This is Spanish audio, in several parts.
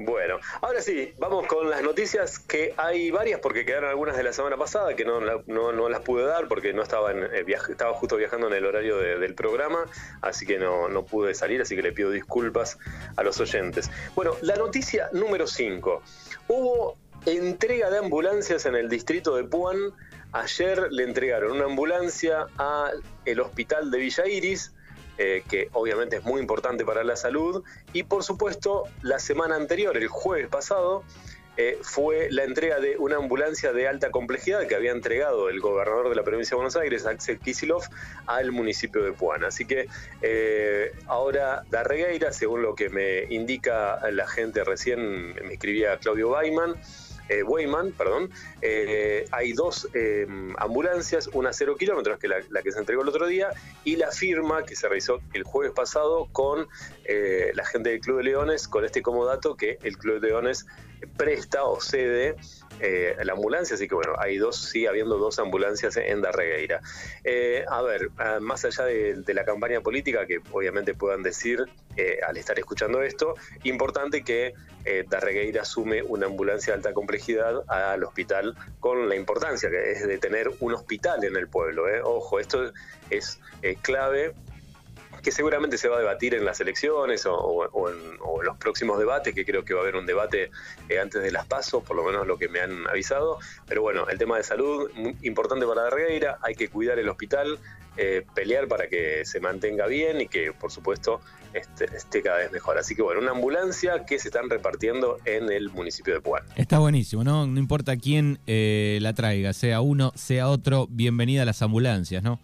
Bueno, ahora sí, vamos con las noticias que hay varias porque quedaron algunas de la semana pasada que no, no, las pude dar porque no estaba, en, eh, estaba justo viajando en el horario del programa, así que no, no pude salir, así que le pido disculpas a los oyentes. Bueno, la noticia número 5. Hubo entrega de ambulancias en el distrito de Puan. Ayer le entregaron una ambulancia al hospital de Villa Iris eh, que obviamente es muy importante para la salud. Y por supuesto, la semana anterior, el jueves pasado, eh, fue la entrega de una ambulancia de alta complejidad que había entregado el gobernador de la provincia de Buenos Aires, Axel Kisilov, al municipio de Puana. Así que eh, ahora Darregueira, según lo que me indica la gente recién, me escribía Claudio Baiman, eh, perdón, eh, hay dos eh, ambulancias, una cero kilómetros, que la, la que se entregó el otro día, y la firma que se realizó el jueves pasado con la gente del Club de Leones, con este comodato que el Club de Leones presta o cede eh, la ambulancia, así que bueno, hay dos, sigue habiendo dos ambulancias en Darregueira. Eh, a ver, ah, más allá de, la campaña política, que obviamente puedan decir eh, al estar escuchando esto, importante que Darregueira asume una ambulancia de alta complejidad al hospital con la importancia que es de tener un hospital en el pueblo. Ojo, esto es clave que seguramente se va a debatir en las elecciones o, en, los próximos debates, que creo que va a haber un debate eh, antes de las pasos, por lo menos lo que me han avisado. Pero bueno, el tema de salud, importante para la regueira, hay que cuidar el hospital, eh, pelear para que se mantenga bien y que por supuesto esté, esté, cada vez mejor. Así que bueno, una ambulancia que se están repartiendo en el municipio de Puan. Está buenísimo, ¿no? No importa quién eh, la traiga, sea uno, sea otro, bienvenida a las ambulancias, ¿no?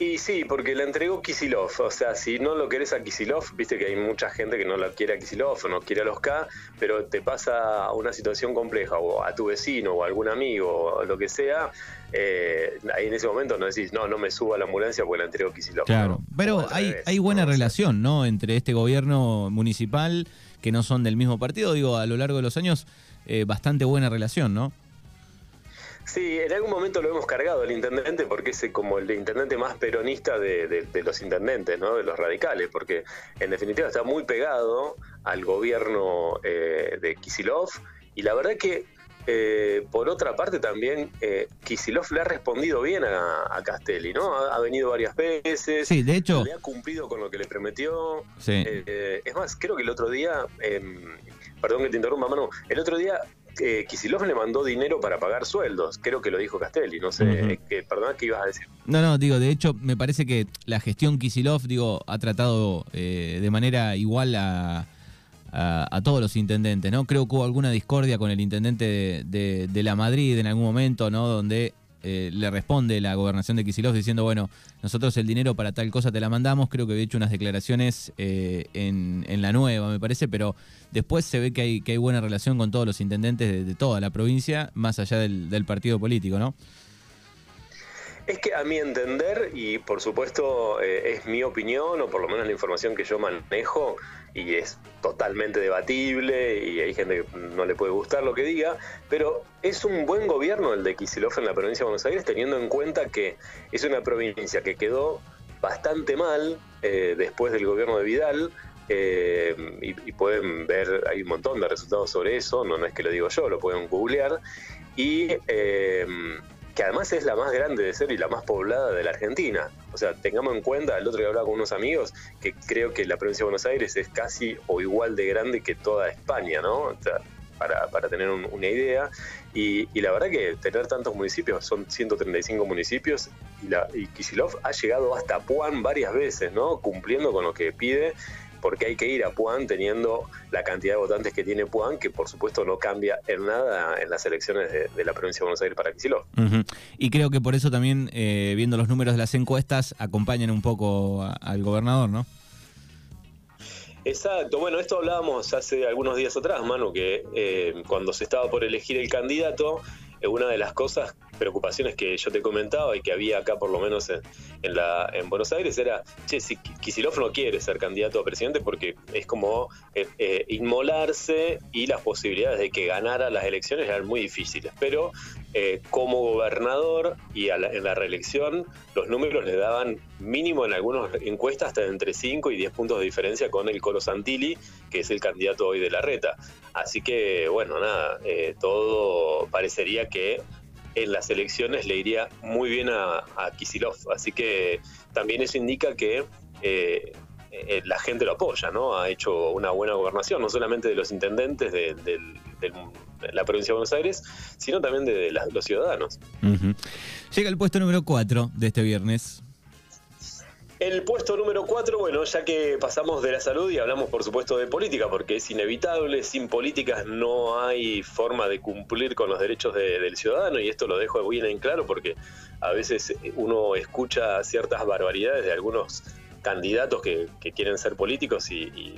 Y sí, porque la entregó Kisilov. O sea, si no lo querés a Kisilov, viste que hay mucha gente que no la quiere a Kisilov o no quiere a los K, pero te pasa una situación compleja o a tu vecino o a algún amigo o lo que sea. Eh, ahí en ese momento no decís, no, no me subo a la ambulancia porque la entregó Kisilov. Claro, pero hay, hay buena relación, ¿no? Entre este gobierno municipal, que no son del mismo partido, digo, a lo largo de los años, eh, bastante buena relación, ¿no? Sí, en algún momento lo hemos cargado el intendente porque es como el intendente más peronista de, los intendentes, ¿no? de los radicales, porque en definitiva está muy pegado al gobierno eh, de Kisilov y la verdad que eh, por otra parte también eh, Kisilov le ha respondido bien a, Castelli, ¿no? Ha, venido varias veces, sí, de hecho, le ha cumplido con lo que le prometió. Sí. es más, creo que el otro día, em, perdón que te interrumpa, Manu, el otro día eh, Kisilov le mandó dinero para pagar sueldos. Creo que lo dijo Castelli, no sé, eh, que, perdón, ¿qué ibas a decir? No, no, digo, de hecho, me parece que la gestión Kisilov, digo, ha tratado eh, de manera igual a, a, todos los intendentes, ¿no? Creo que hubo alguna discordia con el intendente de, de la Madrid en algún momento, ¿no? Donde eh, le responde la gobernación de Kisilov diciendo, bueno, nosotros el dinero para tal cosa te la mandamos, creo que había hecho unas declaraciones eh, en, la nueva, me parece, pero después se ve que hay, que hay buena relación con todos los intendentes de, toda la provincia, más allá del partido político, ¿no? Es que a mi entender, y por supuesto eh, es mi opinión, o por lo menos la información que yo manejo, y es totalmente debatible, y hay gente que no le puede gustar lo que diga, pero es un buen gobierno el de Kicillof en la provincia de Buenos Aires, teniendo en cuenta que es una provincia que quedó bastante mal eh, después del gobierno de Vidal, eh, y, pueden ver, hay un montón de resultados sobre eso, no, es que lo digo yo, lo pueden googlear, y que además es la más grande de ser y la más poblada de la Argentina. O sea, tengamos en cuenta, el otro día hablaba con unos amigos, que creo que la provincia de Buenos Aires es casi o igual de grande que toda España, ¿no? O sea, para, para tener una idea. Y, la verdad que tener tantos municipios, son 135 municipios, y, la, y ha llegado hasta Puan varias veces, ¿no? Cumpliendo con lo que pide porque hay que ir a Puan teniendo la cantidad de votantes que tiene Puan, que por supuesto no cambia en nada en las elecciones de, la provincia de Buenos Aires para Kicillof. Y creo que por eso también, eh, viendo los números de las encuestas, acompañan un poco al gobernador, ¿no? Exacto, bueno, esto hablábamos hace algunos días atrás, Manu, que eh, cuando se estaba por elegir el candidato, una de las cosas preocupaciones que yo te comentaba y que había acá por lo menos en, Buenos Aires era, che, si Kisilov no quiere ser candidato a presidente porque es como eh, eh, inmolarse y las posibilidades de que ganara las elecciones eran muy difíciles, pero eh, como gobernador y en la reelección los números le daban mínimo en algunas encuestas hasta entre 5 y 10 puntos de diferencia con el Colo Santilli, que es el candidato hoy de la reta. Así que, bueno, nada, todo parecería que en las elecciones le iría muy bien a, Kisilov. Así que también eso indica que eh, eh, la gente lo apoya, ¿no? Ha hecho una buena gobernación, no solamente de los intendentes de, la provincia de Buenos Aires, sino también de, los ciudadanos. Llega el puesto número 4 de este viernes. El puesto número cuatro, bueno, ya que pasamos de la salud y hablamos por supuesto de política, porque es inevitable, sin políticas no hay forma de cumplir con los derechos del ciudadano, y esto lo dejo bien en claro porque a veces uno escucha ciertas barbaridades de algunos candidatos que, quieren ser políticos y,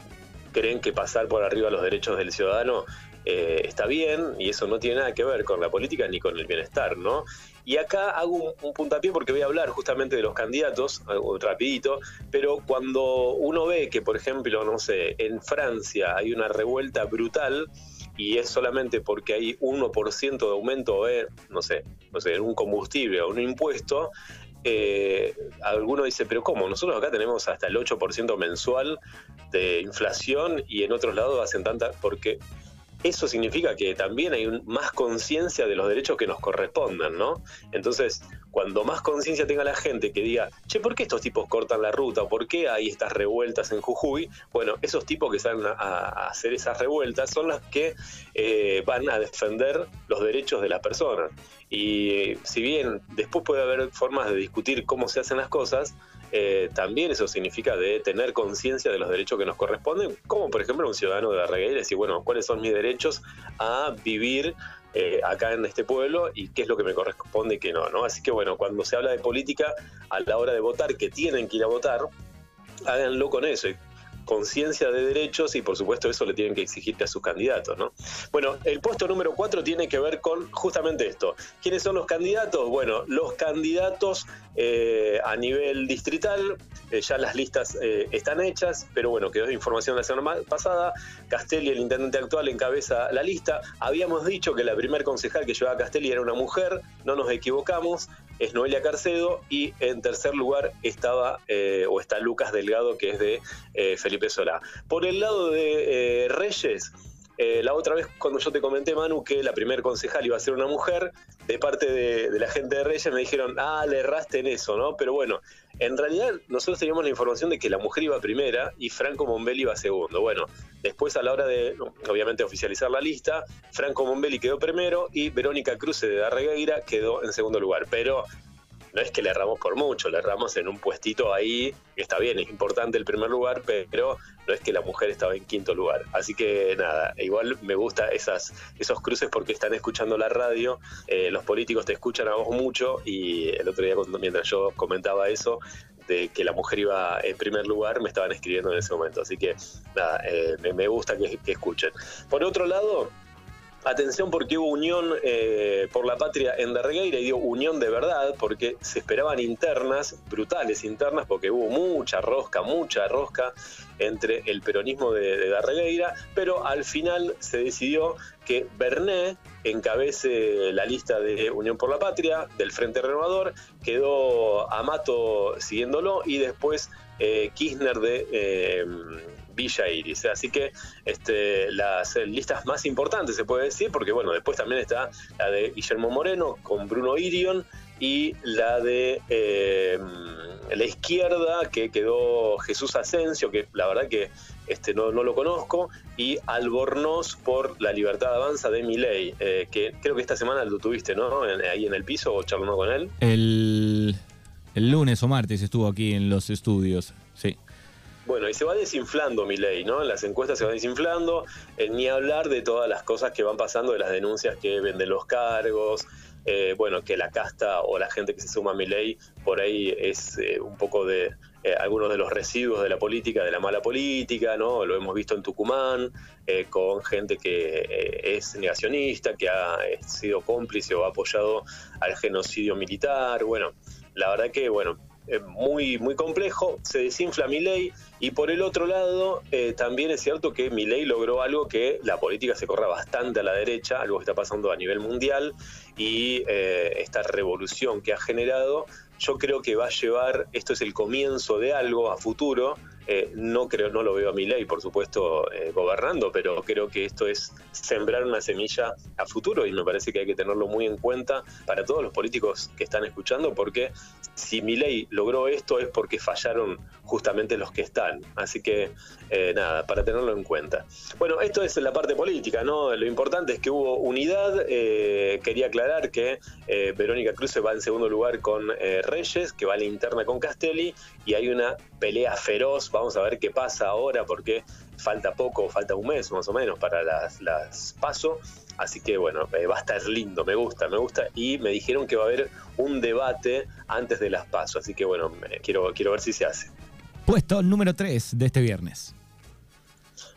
creen que pasar por arriba los derechos del ciudadano eh, está bien y eso no tiene nada que ver con la política ni con el bienestar, ¿no? Y acá hago un, puntapié porque voy a hablar justamente de los candidatos, rapidito, pero cuando uno ve que, por ejemplo, no sé, en Francia hay una revuelta brutal y es solamente porque hay 1% de aumento de, no sé, no sé, un combustible o un impuesto, eh, alguno dice, pero ¿cómo? Nosotros acá tenemos hasta el 8% mensual de inflación y en otros lados hacen tanta, porque eso significa que también hay más conciencia de los derechos que nos correspondan, ¿no? Entonces, cuando más conciencia tenga la gente que diga, che, ¿por qué estos tipos cortan la ruta? ¿Por qué hay estas revueltas en Jujuy? Bueno, esos tipos que salen a, hacer esas revueltas son las que eh, van a defender los derechos de la persona. Y si bien después puede haber formas de discutir cómo se hacen las cosas, eh, también eso significa de tener conciencia de los derechos que nos corresponden, como por ejemplo un ciudadano de la y decir, bueno, ¿cuáles son mis derechos a vivir eh, acá en este pueblo y qué es lo que me corresponde y qué no, ¿no? Así que bueno, cuando se habla de política, a la hora de votar, que tienen que ir a votar, háganlo con eso conciencia de derechos y por supuesto eso le tienen que exigir a sus candidatos. ¿no? Bueno, el puesto número cuatro tiene que ver con justamente esto. ¿Quiénes son los candidatos? Bueno, los candidatos eh, a nivel distrital, eh, ya las listas eh, están hechas, pero bueno, quedó información la semana pasada. Castelli, el intendente actual, encabeza la lista. Habíamos dicho que la primer concejal que llevaba Castelli era una mujer, no nos equivocamos es Noelia Carcedo y en tercer lugar estaba eh, o está Lucas Delgado que es de eh, Felipe Solá. Por el lado de eh, la otra vez cuando yo te comenté, Manu, que la primer concejal iba a ser una mujer, de parte de, la gente de Reyes me dijeron, ah, le erraste en eso, ¿no? Pero bueno, en realidad nosotros teníamos la información de que la mujer iba primera y Franco Mombelli iba segundo. Bueno, después a la hora de, obviamente, oficializar la lista, Franco Mombelli quedó primero y Verónica Cruz de Darregueira quedó en segundo lugar. Pero no es que le erramos por mucho, le erramos en un puestito ahí, que está bien, es importante el primer lugar, pero no es que la mujer estaba en quinto lugar. Así que nada, igual me gusta esas, esos cruces porque están escuchando la radio, eh, los políticos te escuchan a vos mucho y el otro día mientras yo comentaba eso, de que la mujer iba en primer lugar, me estaban escribiendo en ese momento. Así que nada, eh, me, gusta que escuchen. Por otro lado, Atención porque hubo unión eh, por la patria en Darregueira y dio unión de verdad porque se esperaban internas, brutales internas, porque hubo mucha rosca, mucha rosca entre el peronismo de, Darregueira, pero al final se decidió que Berné encabece la lista de Unión por la Patria del Frente Renovador, quedó Amato siguiéndolo y después eh, Kirchner de... Eh, Villa Iris. Así que este, las listas más importantes se puede decir, porque bueno, después también está la de Guillermo Moreno con Bruno Irion y la de eh, la izquierda que quedó Jesús Asensio, que la verdad que este, no, lo conozco, y Albornoz por la libertad avanza de Miley, eh, que creo que esta semana lo tuviste, ¿no? ahí en el piso o charlando con él. El, el lunes o martes estuvo aquí en los estudios, sí. Bueno, y se va desinflando mi ley, ¿no? Las encuestas se va desinflando, eh, ni hablar de todas las cosas que van pasando, de las denuncias que venden los cargos, eh, bueno, que la casta o la gente que se suma a mi ley por ahí es eh, un poco de eh, algunos de los residuos de la política, de la mala política, ¿no? Lo hemos visto en Tucumán, con gente que es negacionista, que ha sido cómplice o ha apoyado al genocidio militar. Bueno, la verdad que, bueno, muy, muy complejo, se desinfla mi ley y por el otro lado también es cierto que mi ley logró algo que la política se corra bastante a la derecha, algo que está pasando a nivel mundial y esta revolución que ha generado yo creo que va a llevar, esto es el comienzo de algo a futuro, eh, no creo, no lo veo a mi ley, por supuesto, eh, gobernando, pero creo que esto es sembrar una semilla a futuro y me parece que hay que tenerlo muy en cuenta para todos los políticos que están escuchando, porque si mi ley logró esto es porque fallaron justamente los que están. Así que eh, nada, para tenerlo en cuenta. Bueno, esto es la parte política, ¿no? Lo importante es que hubo unidad. quería aclarar que Verónica Cruz va en segundo lugar con Reyes, que va a la interna con Castelli, y hay una pelea feroz. Vamos a ver qué pasa ahora porque falta poco, falta un mes más o menos para las, las paso. Así que bueno, eh, va a estar lindo, me gusta, me gusta. Y me dijeron que va a haber un debate antes de las pasos. Así que bueno, quiero, quiero ver si se hace. Puesto número 3 de este viernes.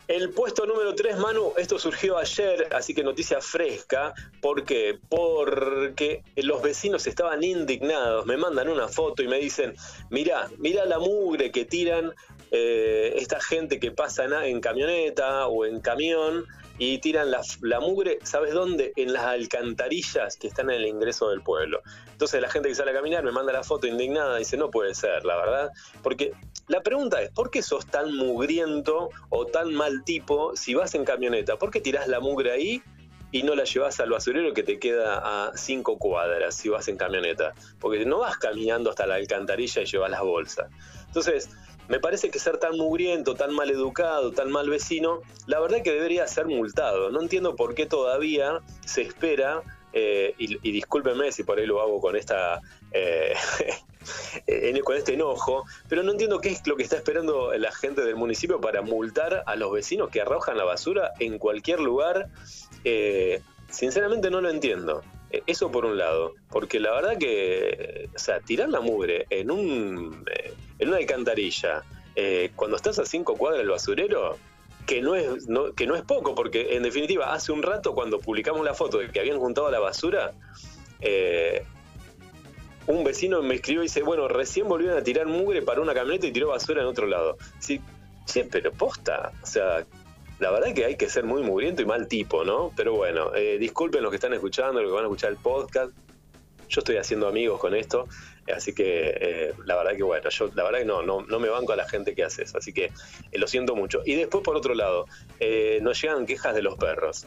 El puesto número 3, Manu, esto surgió ayer, así que noticia fresca. ¿Por qué? Porque los vecinos estaban indignados, me mandan una foto y me dicen, mira, mira la mugre que tiran eh, esta gente que pasa en camioneta o en camión y tiran la, mugre, ¿sabes dónde? En las alcantarillas que están en el ingreso del pueblo. Entonces la gente que sale a caminar me manda la foto indignada y dice, no puede ser, la verdad, porque la pregunta es, ¿por qué sos tan mugriento o tan mal tipo si vas en camioneta? ¿Por qué tirás la mugre ahí y no la llevas al basurero que te queda a cinco cuadras si vas en camioneta? Porque no vas caminando hasta la alcantarilla y llevas las bolsas. Entonces, me parece que ser tan mugriento, tan mal educado, tan mal vecino, la verdad que debería ser multado. No entiendo por qué todavía se espera, eh, y, y, discúlpeme si por ahí lo hago con esta eh, con este enojo, pero no entiendo qué es lo que está esperando la gente del municipio para multar a los vecinos que arrojan la basura en cualquier lugar. Eh, sinceramente no lo entiendo. Eso por un lado, porque la verdad que, o sea, tirar la mugre en, un, en una alcantarilla, cuando estás a cinco cuadras del basurero, que no, es, que no es poco, porque en definitiva, hace un rato cuando publicamos la foto de que habían juntado la basura, eh, un vecino me escribió y dice, bueno, recién volvieron a tirar mugre para una camioneta y tiró basura en otro lado. Sí, sí, pero posta, o sea, la verdad que hay que ser muy mugriento y mal tipo, ¿no? Pero bueno, eh, disculpen los que están escuchando, los que van a escuchar el podcast. Yo estoy haciendo amigos con esto, así que eh, la verdad que bueno, yo la verdad que no, no, no me banco a la gente que hace eso, así que eh, lo siento mucho. Y después, por otro lado, nos llegan quejas de los perros.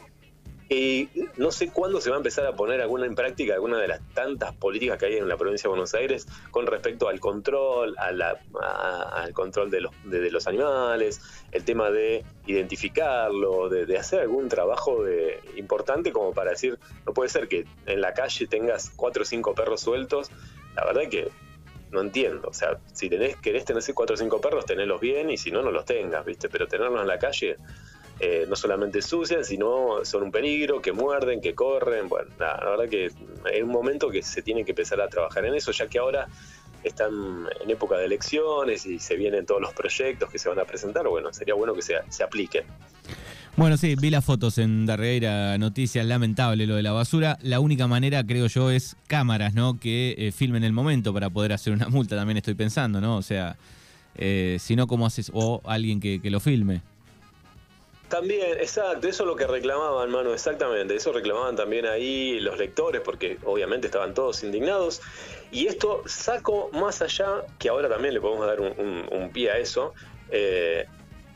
Y no sé cuándo se va a empezar a poner alguna en práctica alguna de las tantas políticas que hay en la provincia de Buenos Aires con respecto al control, al control de los, de, los animales, el tema de identificarlo, de, hacer algún trabajo de, importante como para decir, no puede ser que en la calle tengas cuatro o cinco perros sueltos. La verdad que no entiendo. O sea, si tenés, querés tener cuatro o cinco perros, tenedlos bien y si no, no los tengas, ¿viste? Pero tenerlos en la calle eh, no solamente sucian, sino son un peligro, que muerden, que corren. Bueno, la verdad que es un momento que se tiene que empezar a trabajar en eso, ya que ahora están en época de elecciones y se vienen todos los proyectos que se van a presentar. Bueno, sería bueno que se, se apliquen. Bueno, sí, vi las fotos en Darreira Noticias, lamentable lo de la basura. La única manera, creo yo, es cámaras, ¿no? Que eh, filmen el momento para poder hacer una multa, también estoy pensando, ¿no? O sea, eh, si no, ¿cómo haces? O alguien que, que lo filme. También, exacto, eso es lo que reclamaban, mano, exactamente, eso reclamaban también ahí los lectores, porque obviamente estaban todos indignados. Y esto saco más allá, que ahora también le podemos dar un, pie a eso, eh,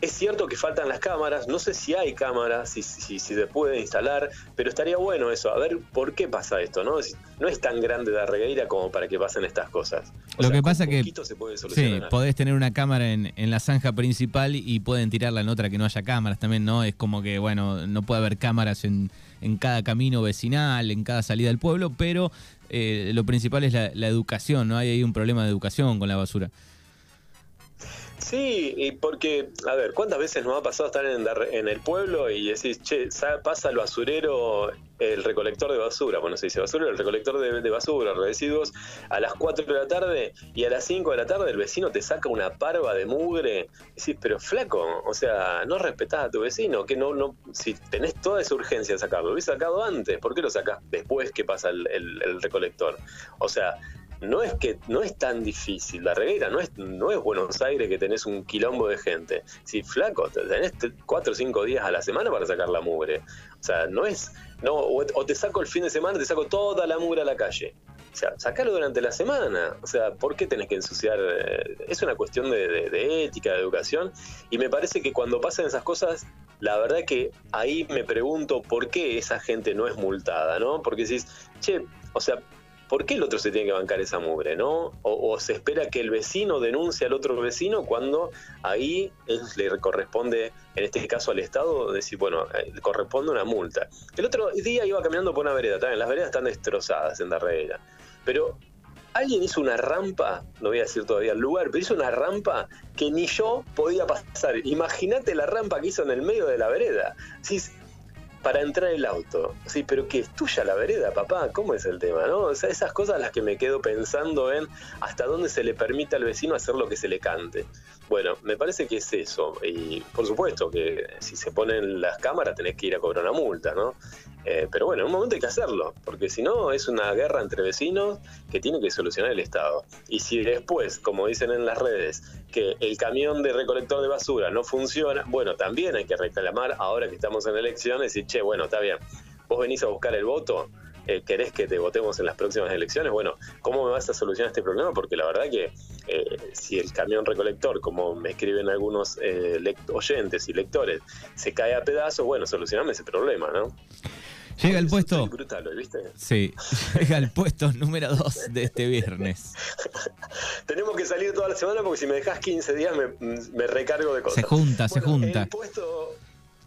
es cierto que faltan las cámaras, no sé si hay cámaras, si, si, se puede instalar, pero estaría bueno eso, a ver por qué pasa esto, ¿no? No es tan grande la regueira como para que pasen estas cosas. Lo que pasa que se puede sí, podés tener una cámara en, la zanja principal y pueden tirarla en otra que no haya cámaras también, ¿no? Es como que, bueno, no puede haber cámaras en, cada camino vecinal, en cada salida del pueblo, pero eh, lo principal es la, la educación, ¿no? Hay ahí un problema de educación con la basura. Sí, y porque, a ver, ¿cuántas veces nos ha pasado estar en, el pueblo y decís, che, pasa el basurero, el recolector de basura, bueno, se dice basura, el recolector de, basura, residuos, a las 4 de la tarde y a las 5 de la tarde el vecino te saca una parva de mugre. Y decís, pero flaco, o sea, no respetás a tu vecino, que no, no, si tenés toda esa urgencia de sacarlo, lo hubiese sacado antes, ¿por qué lo sacás después que pasa el recolector? O sea, no es que no es tan difícil. La reguera no es, no es Buenos Aires que tenés un quilombo de gente. Si flaco, tenés cuatro o cinco días a la semana para sacar la mugre. O sea, no es, no, o, te saco el fin de semana, te saco toda la mugre a la calle. O sea, sacalo durante la semana. O sea, ¿por qué tenés que ensuciar? Eh, es una cuestión de, ética, de educación. Y me parece que cuando pasan esas cosas, la verdad que ahí me pregunto por qué esa gente no es multada, ¿no? Porque decís, che, o sea, ¿por qué el otro se tiene que bancar esa mugre, no? O, se espera que el vecino denuncie al otro vecino cuando ahí le corresponde, en este caso al Estado, decir, bueno, eh, le corresponde una multa. El otro día iba caminando por una vereda, también las veredas están destrozadas en Darreira, pero alguien hizo una rampa, no voy a decir todavía el lugar, pero hizo una rampa que ni yo podía pasar. Imagínate la rampa que hizo en el medio de la vereda para entrar el auto. Sí, pero que es tuya la vereda, papá, ¿cómo es el tema? ¿no? O sea, esas cosas las que me quedo pensando en hasta dónde se le permite al vecino hacer lo que se le cante. Bueno, me parece que es eso. Y por supuesto que si se ponen las cámaras tenés que ir a cobrar una multa, ¿no? Eh, pero bueno, en un momento hay que hacerlo, porque si no es una guerra entre vecinos que tiene que solucionar el Estado. Y si después, como dicen en las redes, que el camión de recolector de basura no funciona, bueno, también hay que reclamar ahora que estamos en elecciones y, che, bueno, está bien, vos venís a buscar el voto, eh, querés que te votemos en las próximas elecciones, bueno, ¿cómo me vas a solucionar este problema? Porque la verdad que eh, si el camión recolector, como me escriben algunos eh, oyentes y lectores, se cae a pedazos, bueno, solucioname ese problema, ¿no? Llega el puesto. Sí, llega el puesto número 2 de este viernes. Tenemos que salir toda la semana porque si me dejas 15 días me, recargo de cosas. Se junta, se junta. El puesto,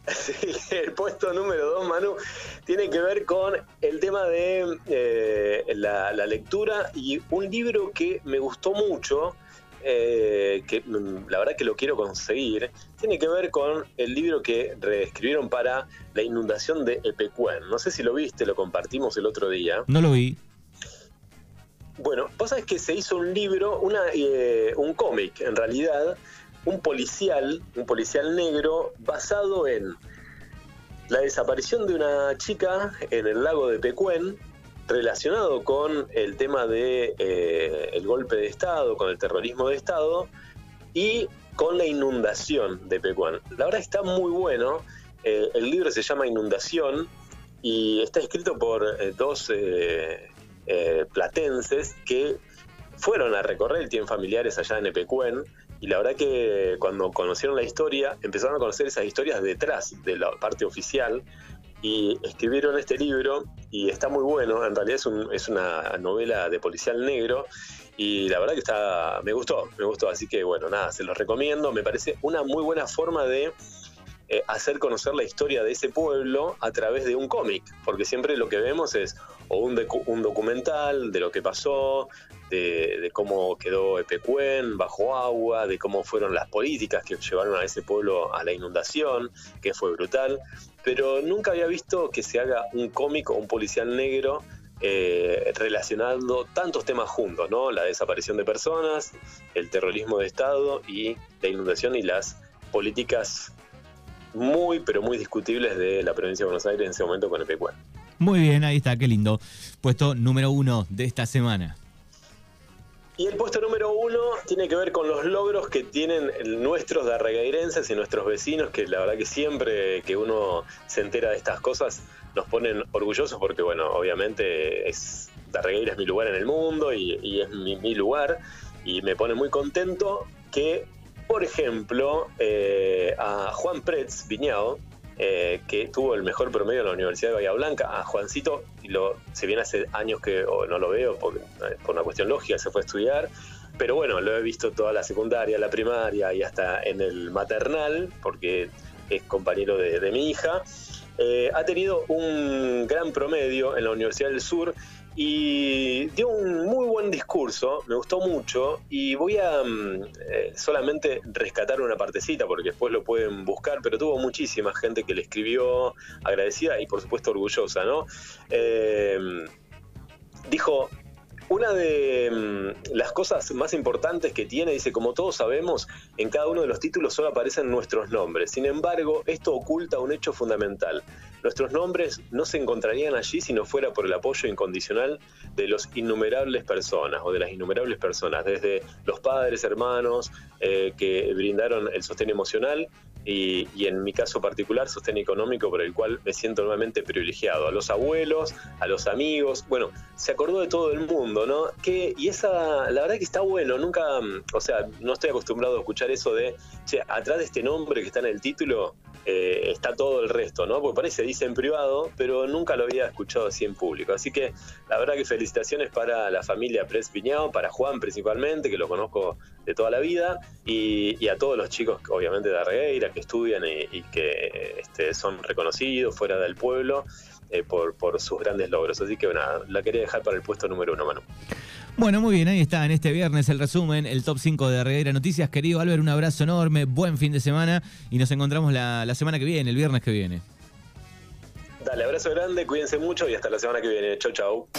el puesto número 2, Manu, tiene que ver con el tema de eh, la, lectura y un libro que me gustó mucho. Eh, que mm, la verdad que lo quiero conseguir, tiene que ver con el libro que reescribieron para la inundación de Epecuén. No sé si lo viste, lo compartimos el otro día. No lo vi. Bueno, vos sabés que se hizo un libro, una, eh, un cómic en realidad, un policial, un policial negro, basado en la desaparición de una chica en el lago de Pecuén, relacionado con el tema de eh, el golpe de Estado, con el terrorismo de Estado y con la inundación de Pecuán. La verdad está muy bueno. Eh, el libro se llama Inundación y está escrito por eh, dos platenses que fueron a recorrer, el tienen familiares allá en Epecuén, y la verdad que cuando conocieron la historia, empezaron a conocer esas historias detrás de la parte oficial, y escribieron este libro, y está muy bueno, en realidad es, una novela de policial negro, y la verdad que está, me gustó, me gustó, así que bueno, nada, se los recomiendo, me parece una muy buena forma de eh, hacer conocer la historia de ese pueblo a través de un cómic, porque siempre lo que vemos es o un, un documental de lo que pasó, de, cómo quedó Epecuén bajo agua, de cómo fueron las políticas que llevaron a ese pueblo a la inundación, que fue brutal, pero nunca había visto que se haga un cómic o un policial negro eh, relacionando tantos temas juntos, ¿no? La desaparición de personas, el terrorismo de Estado y la inundación y las políticas muy, pero muy discutibles de la provincia de Buenos Aires en ese momento con Epecuén. Muy bien, ahí está, qué lindo. Puesto número uno de esta semana. Y el puesto número uno tiene que ver con los logros que tienen nuestros darregueirenses y nuestros vecinos, que la verdad que siempre que uno se entera de estas cosas nos ponen orgullosos porque, bueno, obviamente es Darregueira es mi lugar en el mundo y, es mi, lugar y me pone muy contento que, por ejemplo, eh, a Juan Pretz Viñao, eh, que tuvo el mejor promedio en la Universidad de Bahía Blanca. A Juancito, y lo, se viene hace años que no lo veo por una cuestión lógica, se fue a estudiar. Pero bueno, lo he visto toda la secundaria, la primaria y hasta en el maternal, porque es compañero de, mi hija. Eh, ha tenido un gran promedio en la Universidad del Sur y dio un muy buen discurso, me gustó mucho y voy a mm, eh, solamente rescatar una partecita porque después lo pueden buscar, pero tuvo muchísima gente que le escribió agradecida y por supuesto orgullosa, ¿no? Eh, dijo, una de mm, las cosas más importantes que tiene, dice, como todos sabemos, en cada uno de los títulos solo aparecen nuestros nombres. Sin embargo, esto oculta un hecho fundamental. Nuestros nombres no se encontrarían allí si no fuera por el apoyo incondicional de los innumerables personas o de las innumerables personas, desde los padres, hermanos, eh, que brindaron el sostén emocional y, en mi caso particular sostén económico por el cual me siento nuevamente privilegiado. A los abuelos, a los amigos, bueno, se acordó de todo el mundo, ¿no? Que, y esa, la verdad que está bueno, nunca, o sea, no estoy acostumbrado a escuchar eso de, che, atrás de este nombre que está en el título eh, está todo el resto, ¿no? Porque parece, dice en privado, pero nunca lo había escuchado así en público. Así que la verdad que felicitaciones para la familia Pres Piñao, para Juan principalmente, que lo conozco de toda la vida, y, a todos los chicos, obviamente, de Arregueira, que estudian y, que este, son reconocidos fuera del pueblo eh, por, por sus grandes logros. Así que, bueno, la quería dejar para el puesto número uno, Manu. Bueno, muy bien, ahí está en este viernes el resumen, el top 5 de Regueira Noticias. Querido Albert, un abrazo enorme, buen fin de semana y nos encontramos la, la semana que viene, el viernes que viene. Dale, abrazo grande, cuídense mucho y hasta la semana que viene. Chau, chau.